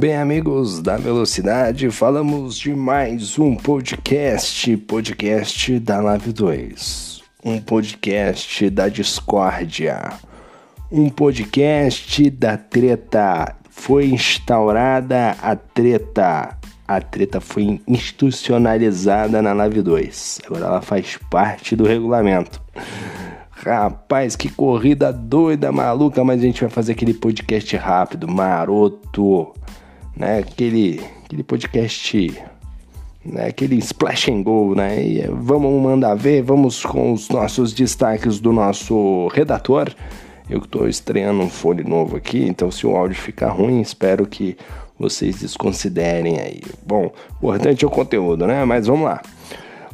Bem, amigos da Velocidade, falamos de mais um podcast, podcast da Live 2. Um podcast da discórdia. Um podcast da treta. Foi instaurada a treta. A treta foi institucionalizada na Live 2. Agora ela faz parte do regulamento. Rapaz, que corrida doida, maluca, mas a gente vai fazer aquele podcast rápido, maroto, né? Aquele, aquele podcast, né? Aquele splash and go, né? E vamos mandar ver, vamos com os nossos destaques do nosso redator. Eu estou estreando um fone novo aqui, então se o áudio ficar ruim, espero que vocês desconsiderem aí. Bom, importante é o conteúdo, né? Mas vamos lá.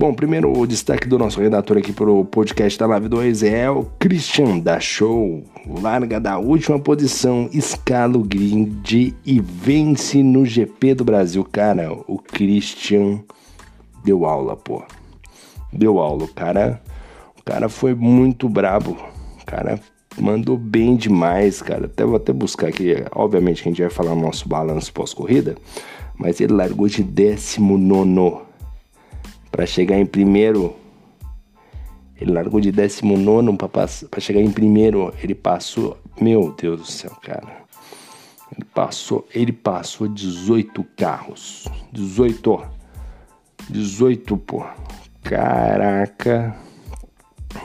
Bom, primeiro o destaque do nosso redator aqui para o podcast da Live 2 é o Christian da Show. Larga da última posição, escala o grid e vence no GP do Brasil. Cara, o Christian deu aula, pô. Deu aula. O cara, o cara foi muito brabo. O cara mandou bem demais, cara. Até vou até buscar aqui. Obviamente que a gente vai falar no nosso balanço pós-corrida. Mas ele largou de 19 para chegar em primeiro. Ele largou de 19 para chegar em primeiro. Ele passou. Meu Deus do céu, cara. Ele passou, ele passou 18 carros. 18. 18, pô. Caraca.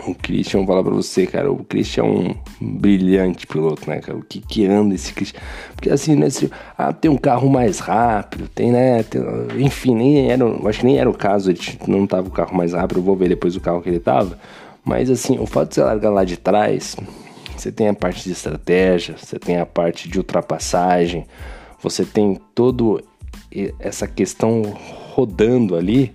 O Christian, vou falar pra você, cara. O Christian é um brilhante piloto, né, cara? O que que anda esse Christian? Porque assim, né? Se, ah, tem um carro mais rápido, tem, né? Tem, enfim, nem era. Acho que nem era o caso, ele não tava o carro mais rápido. Eu vou ver depois o carro que ele tava. Mas assim, o fato de você largar lá de trás, você tem a parte de estratégia, você tem a parte de ultrapassagem, você tem todo essa questão rodando ali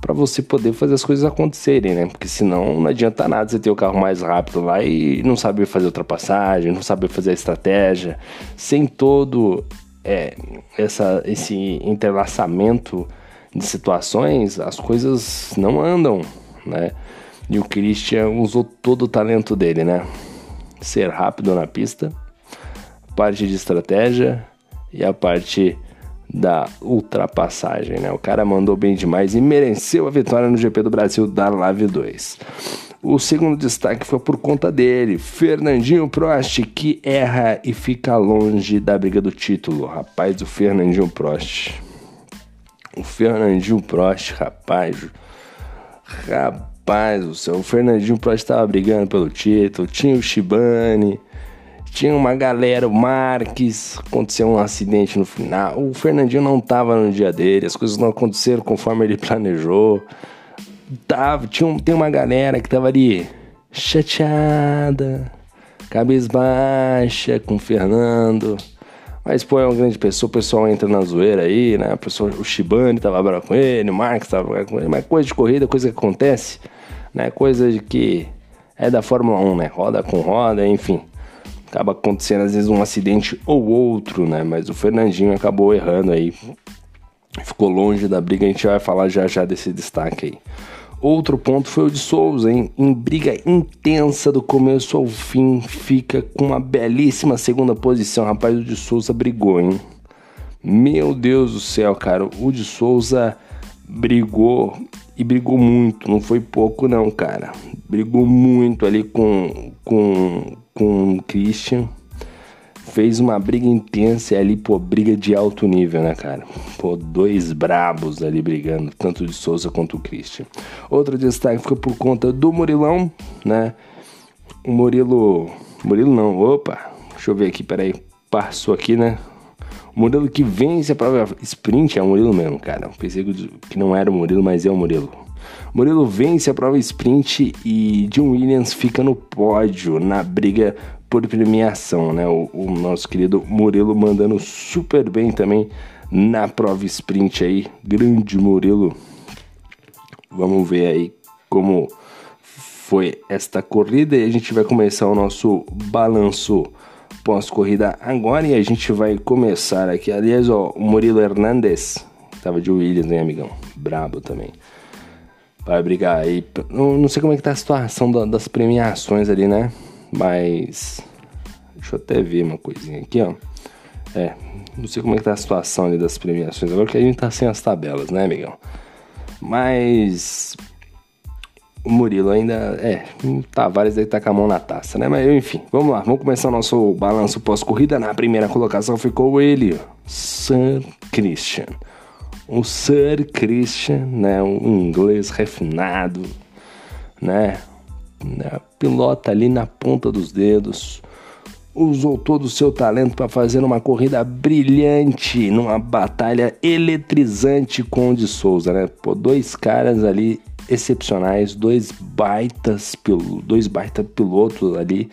para você poder fazer as coisas acontecerem, né? Porque senão não adianta nada você ter o carro mais rápido lá e não saber fazer ultrapassagem, não saber fazer a estratégia, sem todo é, essa, esse entrelaçamento de situações, as coisas não andam, né? E o Christian usou todo o talento dele, né? Ser rápido na pista, parte de estratégia e a parte da ultrapassagem, né? O cara mandou bem demais e mereceu a vitória no GP do Brasil da Live 2. O segundo destaque foi por conta dele, Fernandinho Prost, que erra e fica longe da briga do título. Rapaz, o Fernandinho Prost. O Fernandinho Prost, rapaz. Rapaz do céu, o Fernandinho Prost estava brigando pelo título, tinha o Shibane, tinha uma galera, o Marques, aconteceu um acidente no final. O Fernandinho não estava no dia dele, as coisas não aconteceram conforme ele planejou. Tava, tinha, tem uma galera que tava ali chateada, cabeça baixa com o Fernando. Mas, pô, é uma grande pessoa, o pessoal entra na zoeira aí, né? O, pessoal, o Shibane tava bravo com ele, o Marques tava bravo com ele, mas coisa de corrida, coisa que acontece, né? Coisa de que é da Fórmula 1, né? Roda com roda, enfim acaba acontecendo às vezes um acidente ou outro, né? Mas o Fernandinho acabou errando aí, ficou longe da briga. A gente vai falar já já desse destaque aí. Outro ponto foi o de Souza, hein? Em briga intensa do começo ao fim, fica com uma belíssima segunda posição. Rapaz, o de Souza brigou, hein? Meu Deus do céu, cara. O de Souza brigou e brigou muito, não foi pouco não, cara. Brigou muito ali com, com, com o Christian. Fez uma briga intensa ali, pô, briga de alto nível, né, cara? Pô, dois brabos ali brigando, tanto de Souza quanto o Christian. Outro destaque fica por conta do Murilão, né? O Murilo. Murilo não, opa, deixa eu ver aqui, peraí. Passou aqui, né? O Murilo que vence a prova sprint é o Murilo mesmo, cara. Pensei que não era o Murilo, mas é o Murilo. Murilo vence a prova sprint e John Williams fica no pódio na briga por premiação, né? O, o, nosso querido Murilo mandando super bem também na prova sprint aí, grande Murilo. Vamos ver aí como foi esta corrida e a gente vai começar o nosso balanço pós-corrida agora e a gente vai começar aqui. Aliás, ó, o Murilo Hernandes tava de Williams, né, amigão? Brabo também vai brigar aí. Não, não sei como é que tá a situação da, das premiações ali, né? Mas. Deixa eu até ver uma coisinha aqui, ó. É, Não sei como é que tá a situação ali das premiações agora, porque a gente tá sem as tabelas, né, amigão? Mas o Murilo ainda. É, o Tavares aí tá com a mão na taça, né? Mas enfim, vamos lá, vamos começar o nosso balanço pós-corrida. Na primeira colocação ficou ele, Sir Christian. O Sir Christian, né? Um inglês refinado, né? né? Pilota ali na ponta dos dedos. Usou todo o seu talento para fazer uma corrida brilhante, numa batalha eletrizante com o de Souza, né? Pô, dois caras ali excepcionais, dois baitas, dois baita pilotos ali,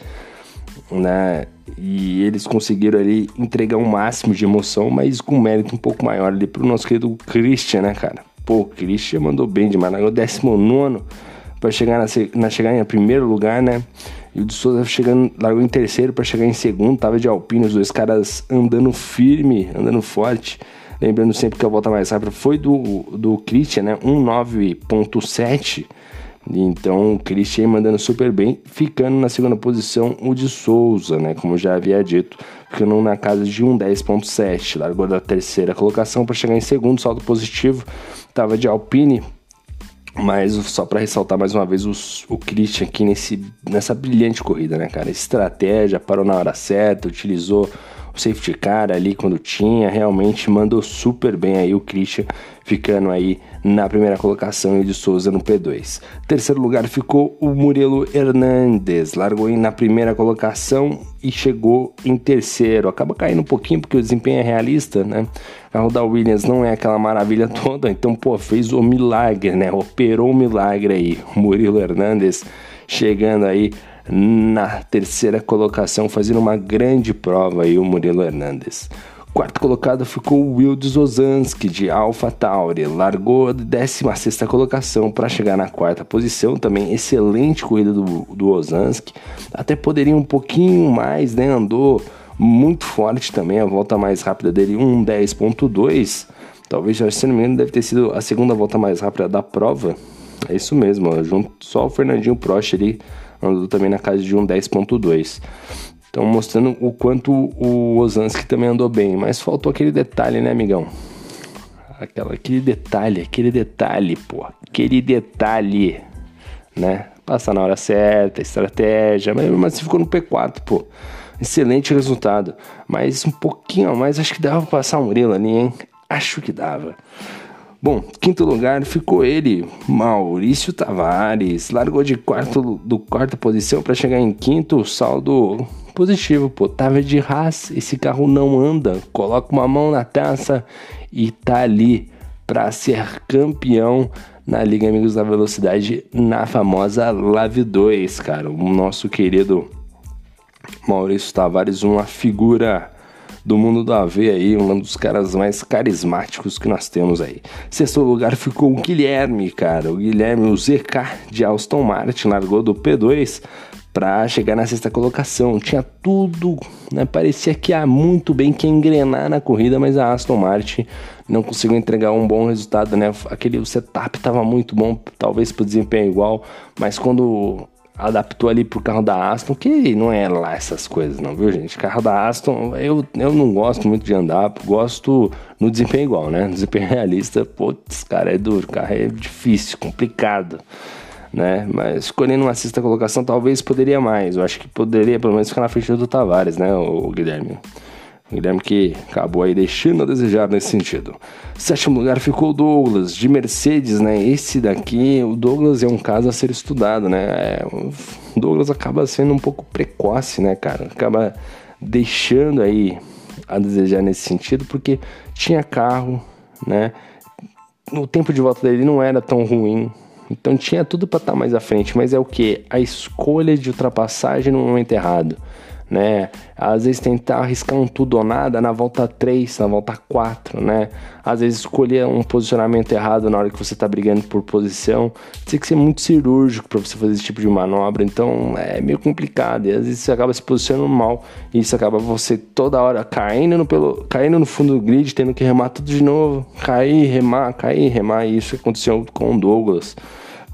né? E eles conseguiram ali entregar um máximo de emoção, mas com mérito um pouco maior ali pro nosso querido Christian, né, cara? Pô, o Christian mandou bem demais, largou 19 para chegar na, na chegar em primeiro lugar, né? E o de Souza chegando, largou em terceiro para chegar em segundo, tava de Alpine, os dois caras andando firme, andando forte. Lembrando sempre que a volta mais rápida foi do, do Christian, né? 1.9.7. Então o Christian mandando super bem, ficando na segunda posição o de Souza, né? Como já havia dito, ficando na casa de 1.10.7. Largou da terceira colocação para chegar em segundo, saldo positivo. Tava de Alpine, mas só para ressaltar mais uma vez o Christian aqui nesse, nessa brilhante corrida, né, cara? Estratégia, parou na hora certa, utilizou o safety car ali quando tinha, realmente mandou super bem aí o Christian, ficando aí na primeira colocação e de Souza no P2. Terceiro lugar ficou o Murilo Hernandes, largou na primeira colocação e chegou em terceiro. Acaba caindo um pouquinho porque o desempenho é realista, né? Carro da Williams não é aquela maravilha toda, então, pô, fez o milagre, né? Operou o milagre aí. Murilo Hernandes chegando aí na terceira colocação, fazendo uma grande prova aí o Murilo Hernandes. Quarto colocado ficou o Wildes Ozanski de Alpha Tauri, largou a 16 colocação para chegar na quarta posição. Também excelente corrida do, do Ozanski, até poderia um pouquinho mais, né? Andou muito forte também, a volta mais rápida dele 1:10.2. Talvez, se não me engano, deve ter sido a segunda volta mais rápida da prova. É isso mesmo, ó, junto só o Fernandinho Prost ali andou também na casa de um 10.2. Então mostrando o quanto o Ozanski também andou bem, mas faltou aquele detalhe, né, amigão? Aquela, aquele detalhe, aquele detalhe, pô, aquele detalhe, né? Passar na hora certa, estratégia, mas, mas ficou no P4, pô. Excelente resultado, mas um pouquinho a mais, acho que dava pra passar um Murilo ali, hein? Acho que dava. Bom, quinto lugar ficou ele, Maurício Tavares. Largou de quarto do quarta posição para chegar em quinto, saldo positivo, pô. Tava de Haas, esse carro não anda. Coloca uma mão na taça e tá ali para ser campeão na Liga Amigos da Velocidade na famosa Lave 2, cara. O nosso querido Maurício Tavares, uma figura do mundo do AV aí, um dos caras mais carismáticos que nós temos aí. Sexto lugar ficou o Guilherme, cara. O Guilherme, o ZK de Aston Martin, largou do P2 para chegar na sexta colocação. Tinha tudo, né? Parecia que ia muito bem que engrenar na corrida, mas a Aston Martin não conseguiu entregar um bom resultado, né? Aquele setup estava muito bom, talvez para desempenho igual, mas quando adaptou ali pro carro da Aston, que não é lá essas coisas, não, viu, gente? Carro da Aston, eu, eu não gosto muito de andar, gosto no desempenho igual, né? Desempenho realista, putz, cara, é duro, carro é difícil, complicado, né? Mas escolhendo uma sexta colocação, talvez poderia mais. Eu acho que poderia pelo menos ficar na frente do Tavares, né, o Guilherme? Guilherme que acabou aí deixando a desejar nesse sentido. Sétimo lugar ficou o Douglas, de Mercedes, né? Esse daqui, o Douglas é um caso a ser estudado, né? É, o Douglas acaba sendo um pouco precoce, né, cara? Acaba deixando aí a desejar nesse sentido, porque tinha carro, né? O tempo de volta dele não era tão ruim, então tinha tudo para estar tá mais à frente, mas é o que? A escolha de ultrapassagem no momento errado né? Às vezes tentar arriscar um tudo ou nada na volta 3, na volta 4, né? Às vezes escolher um posicionamento errado na hora que você está brigando por posição. Tem que ser muito cirúrgico para você fazer esse tipo de manobra, então é meio complicado. E às vezes você acaba se posicionando mal e isso acaba você toda hora caindo no, pelo, caindo no fundo do grid, tendo que remar tudo de novo, cair, remar, cair, remar. E isso aconteceu com o Douglas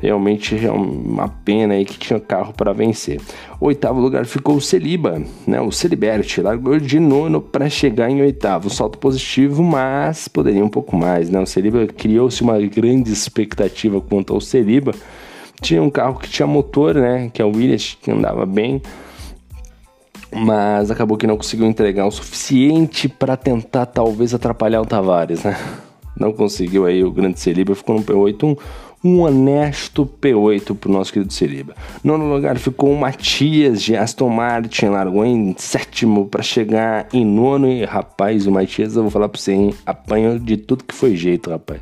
realmente é uma pena aí que tinha carro para vencer. Oitavo lugar ficou o Celiba, né? O Celibert largou de nono para chegar em oitavo. Salto positivo, mas poderia um pouco mais, né? O Celiba criou-se uma grande expectativa quanto ao Celiba. Tinha um carro que tinha motor, né? Que é o Williams, que andava bem mas acabou que não conseguiu entregar o suficiente para tentar talvez atrapalhar o Tavares, né? Não conseguiu aí o grande Celiba, ficou no P8, um, um honesto P8 pro nosso querido Celiba. Nono lugar ficou o Matias de Aston Martin, largou em sétimo para chegar em nono e rapaz, o Matias, eu vou falar para você, hein? apanhou de tudo que foi jeito, rapaz.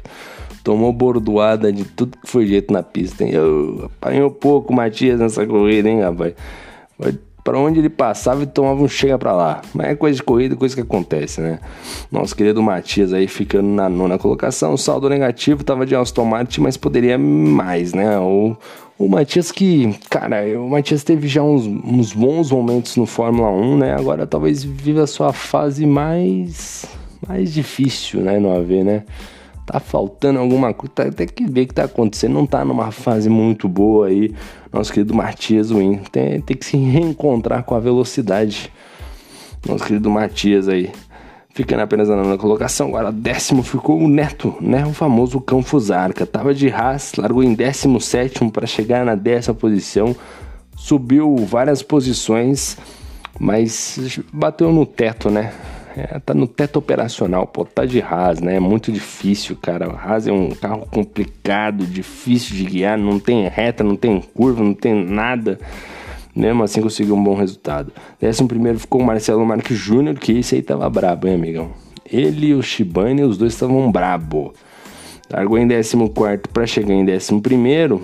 Tomou bordoada de tudo que foi jeito na pista, hein? Eu, apanhou pouco o Matias nessa corrida, hein, rapaz? Para onde ele passava e tomava um chega para lá. Mas é coisa de corrida, coisa que acontece, né? Nosso querido Matias aí ficando na nona colocação, saldo negativo, tava de Aston Martin, mas poderia mais, né? O, o Matias que, cara, o Matias teve já uns, uns bons momentos no Fórmula 1, né? Agora talvez viva a sua fase mais mais difícil, né, no AV, né? Tá faltando alguma coisa, tá, tem que ver o que tá acontecendo, não tá numa fase muito boa aí, nosso querido Matias Win, tem, tem que se reencontrar com a velocidade, nosso querido Matias aí, ficando apenas na colocação, agora décimo ficou o Neto, né, o famoso cão Fusarca, tava de Haas, largou em décimo sétimo para chegar na décima posição, subiu várias posições, mas bateu no teto, né, é, tá no teto operacional, pô, tá de Haas, né? É muito difícil, cara. O Haas é um carro complicado, difícil de guiar, não tem reta, não tem curva, não tem nada. Mesmo assim conseguiu um bom resultado. Décimo primeiro ficou o Marcelo Marques Júnior, que esse aí tava brabo, hein, amigão? Ele e o Shibane, os dois estavam brabo. Largou em décimo quarto para chegar em décimo primeiro.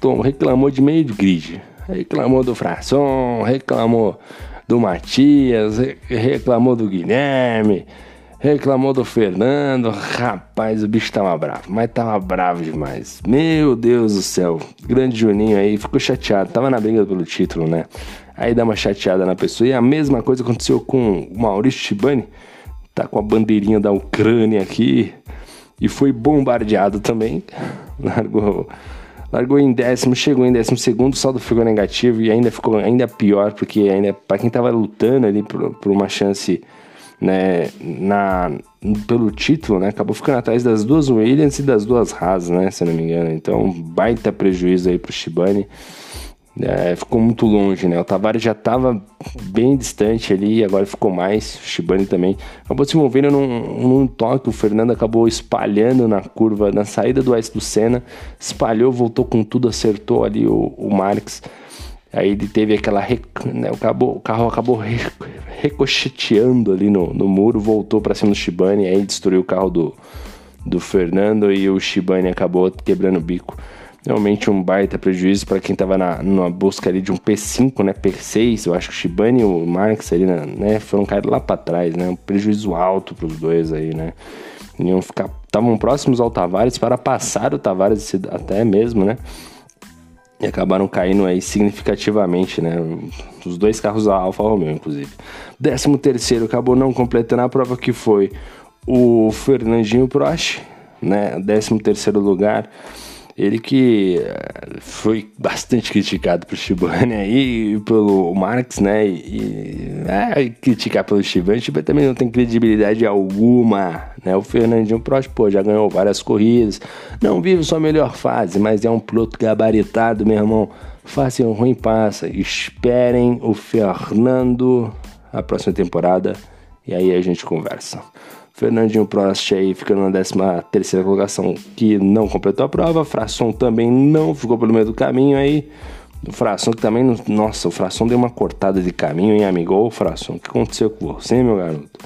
Tom reclamou de meio de grid. Reclamou do Frasson, reclamou do Matias, reclamou do Guilherme, reclamou do Fernando. Rapaz, o bicho tava bravo, mas tava bravo demais. Meu Deus do céu, grande Juninho aí ficou chateado, tava na briga pelo título, né? Aí dá uma chateada na pessoa. E a mesma coisa aconteceu com o Maurício Shibani, tá com a bandeirinha da Ucrânia aqui e foi bombardeado também. Largou largou em décimo, chegou em décimo segundo, o saldo ficou negativo e ainda ficou ainda pior, porque ainda para quem tava lutando ali por, por uma chance né, na, pelo título, né, acabou ficando atrás das duas Williams e das duas Haas, né, se não me engano. Então, baita prejuízo aí pro Shibane. É, ficou muito longe, né? O Tavares já estava bem distante ali, agora ficou mais. O Shibane também acabou se envolvendo num, num toque. O Fernando acabou espalhando na curva, na saída do S do Senna, espalhou, voltou com tudo, acertou ali o, o Marx. Aí ele teve aquela. Né, o, carro, o carro acabou ricocheteando ali no, no muro, voltou para cima do Shibane, aí destruiu o carro do, do Fernando e o Shibane acabou quebrando o bico realmente um baita prejuízo para quem estava na, numa busca ali de um P5, né, P6, eu acho que o Shibane e o Marx ali, né, foram cair lá para trás, né, um prejuízo alto para os dois aí, né, iam ficar, estavam próximos ao Tavares para passar o Tavares até mesmo, né, e acabaram caindo aí significativamente, né, os dois carros da Alfa Romeo, inclusive. Décimo terceiro acabou não completando a prova que foi o Fernandinho Prost, né, décimo terceiro lugar, ele que eh, foi bastante criticado por Shibane aí, pelo Marx, né? E é, criticar pelo Shibane, Shibane também não tem credibilidade alguma, né? O Fernandinho Prost, pô, já ganhou várias corridas, não vive sua melhor fase, mas é um piloto gabaritado, meu irmão. Fácil ruim passa. Esperem o Fernando a próxima temporada e aí a gente conversa. Fernandinho Prost aí ficando na 13 terceira colocação que não completou a prova. Frasson também não ficou pelo meio do caminho aí. O Frasson que também, nossa, o Frasson deu uma cortada de caminho, hein, amigo? Ô, Frasson, o que aconteceu com você, meu garoto?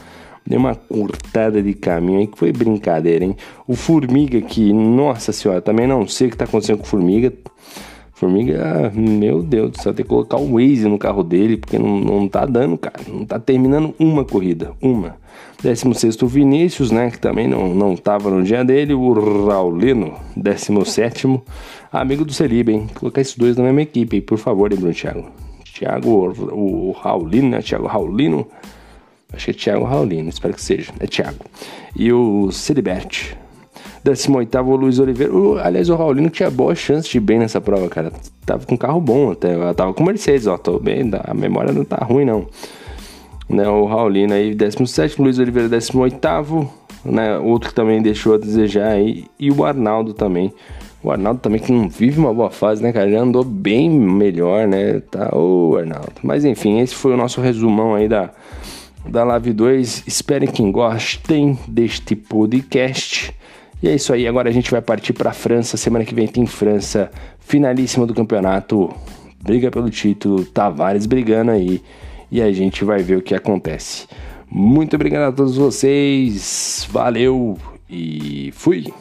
Deu uma cortada de caminho aí que foi brincadeira, hein? O Formiga que, nossa senhora, também não sei o que tá acontecendo com o Formiga. Formiga, meu Deus céu, tem que colocar o Waze no carro dele, porque não, não tá dando, cara. Não tá terminando uma corrida, uma. 16 Vinícius, né, que também não, não tava no dia dele. O Raulino, 17 amigo do Celibe, hein. Colocar esses dois na mesma equipe, hein, por favor, hein, Bruno Thiago. Thiago, o, o Raulino, né, Thiago Raulino. Acho que é Thiago Raulino, espero que seja. É Thiago. E o Celibert, 18 o Luiz Oliveira. O, aliás, o Raulino tinha boa chance de ir bem nessa prova, cara. Tava com carro bom até. Eu tava com Mercedes, ó. Tô bem, a memória não tá ruim, não. Né, o Raulino aí, 17, Luiz Oliveira, 18, né? Outro que também deixou a desejar aí. E o Arnaldo também. O Arnaldo também que não vive uma boa fase, né, cara? Já andou bem melhor, né? Tá, ô Arnaldo. Mas enfim, esse foi o nosso resumão aí da, da Live 2. Esperem que gostem deste podcast. E é isso aí, agora a gente vai partir para França. Semana que vem tem França, finalíssima do campeonato. Briga pelo título, Tavares brigando aí. E a gente vai ver o que acontece. Muito obrigado a todos vocês. Valeu e fui.